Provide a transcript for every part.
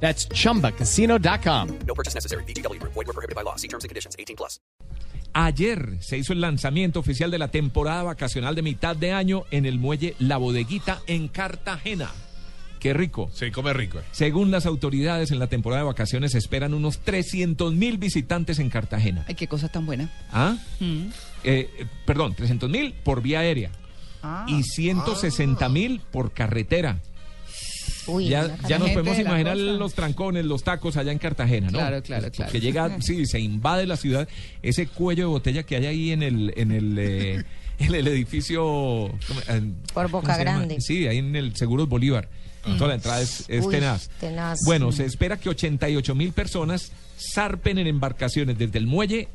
That's chumbacasino.com. No purchase necessary. BGW. Void were prohibited by law. See terms and conditions. 18 plus. Ayer se hizo el lanzamiento oficial de la temporada vacacional de mitad de año en el muelle La Bodeguita en Cartagena. Qué rico. Se come rico. Según las autoridades, en la temporada de vacaciones se esperan unos 300 mil visitantes en Cartagena. Ay, qué cosa tan buena. ¿Ah? Eh, eh, perdón, 300 mil por vía aérea Ah. y 160 mil por carretera. Uy, ya, ya nos podemos imaginar los trancones, los tacos allá en Cartagena, ¿no? Claro, claro, claro. Que llega, sí, se invade la ciudad. Ese cuello de botella que hay ahí en el, en el, eh, en el edificio. Por ¿cómo Boca? Grande. Sí, ahí en el Seguros Bolívar. Toda la entrada es, es Uy, tenaz. tenaz. Bueno, se espera que 88 mil personas zarpen en embarcaciones desde el muelle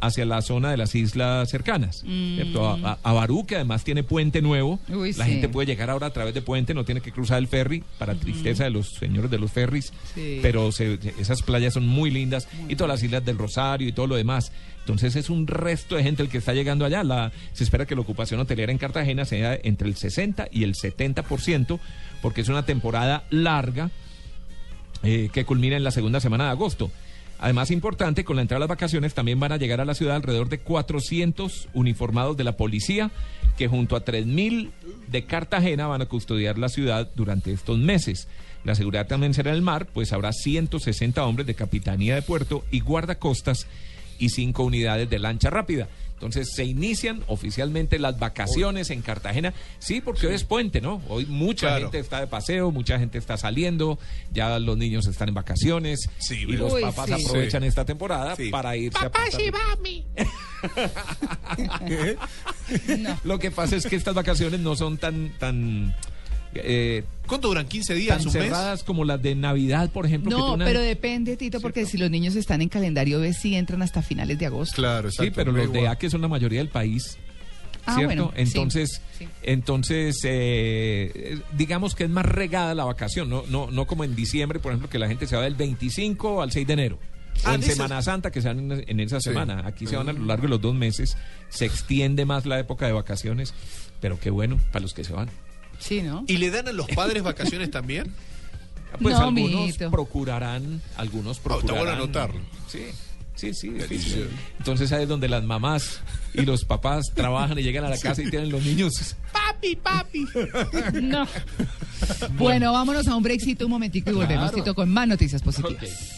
hacia la zona de las islas cercanas. ¿cierto? A, a- a Barú, que además tiene puente nuevo. Uy, la sí. gente puede llegar ahora a través de puente, no tiene que cruzar el ferry, para tristeza de los señores de los ferries. Sí. Pero se- esas playas son muy lindas y todas las islas del Rosario y todo lo demás. Entonces es un resto de gente el que está llegando allá. La, se espera que la ocupación hotelera en Cartagena sea entre el 60 y el 70%, porque es una temporada larga eh, que culmina en la segunda semana de agosto. Además, importante, con la entrada de las vacaciones también van a llegar a la ciudad alrededor de 400 uniformados de la policía que junto a 3.000 de Cartagena van a custodiar la ciudad durante estos meses. La seguridad también será en el mar, pues habrá 160 hombres de capitanía de puerto y guardacostas y cinco unidades de lancha rápida. Entonces se inician oficialmente las vacaciones en Cartagena. Sí, porque hoy es puente, ¿no? Hoy mucha Claro. gente está de paseo, mucha gente está saliendo, ya los niños están en vacaciones Sí, y los Uy, papás sí. aprovechan Sí. esta temporada Sí. para irse a pasar- No. Lo que pasa es que estas vacaciones no son tan tan eh, ¿Cuánto duran? ¿15 días? tan ¿Un mes? cerradas como las de Navidad, por ejemplo. que No, pero depende, Tito, porque si los niños están en calendario B, sí entran hasta finales de agosto. Claro, exacto. Sí, pero los de. A que son la mayoría del país. Ah, ¿Cierto? bueno, sí, entonces, sí. entonces eh, digamos que es más regada la vacación, no, no, no como en diciembre, por ejemplo, que la gente se va del 25 al 6 de enero. O Ah, en de esas- Semana Santa, que se van en, en esa Sí. semana. Aquí se van a lo largo de los dos meses. Se extiende más la época de vacaciones. Pero qué bueno para los que se van. Sí, ¿no? ¿Y le dan a los padres vacaciones también? Pues No, algunos mijito. procurarán, algunos está procurarán. bueno anotarlo. Sí, sí, sí. Entonces ahí es donde las mamás y los papás trabajan y llegan a la casa y tienen los niños. Papi, papi. No. Bueno, vámonos a un breakcito un momentico y volvemos, Claro. Con más noticias positivas.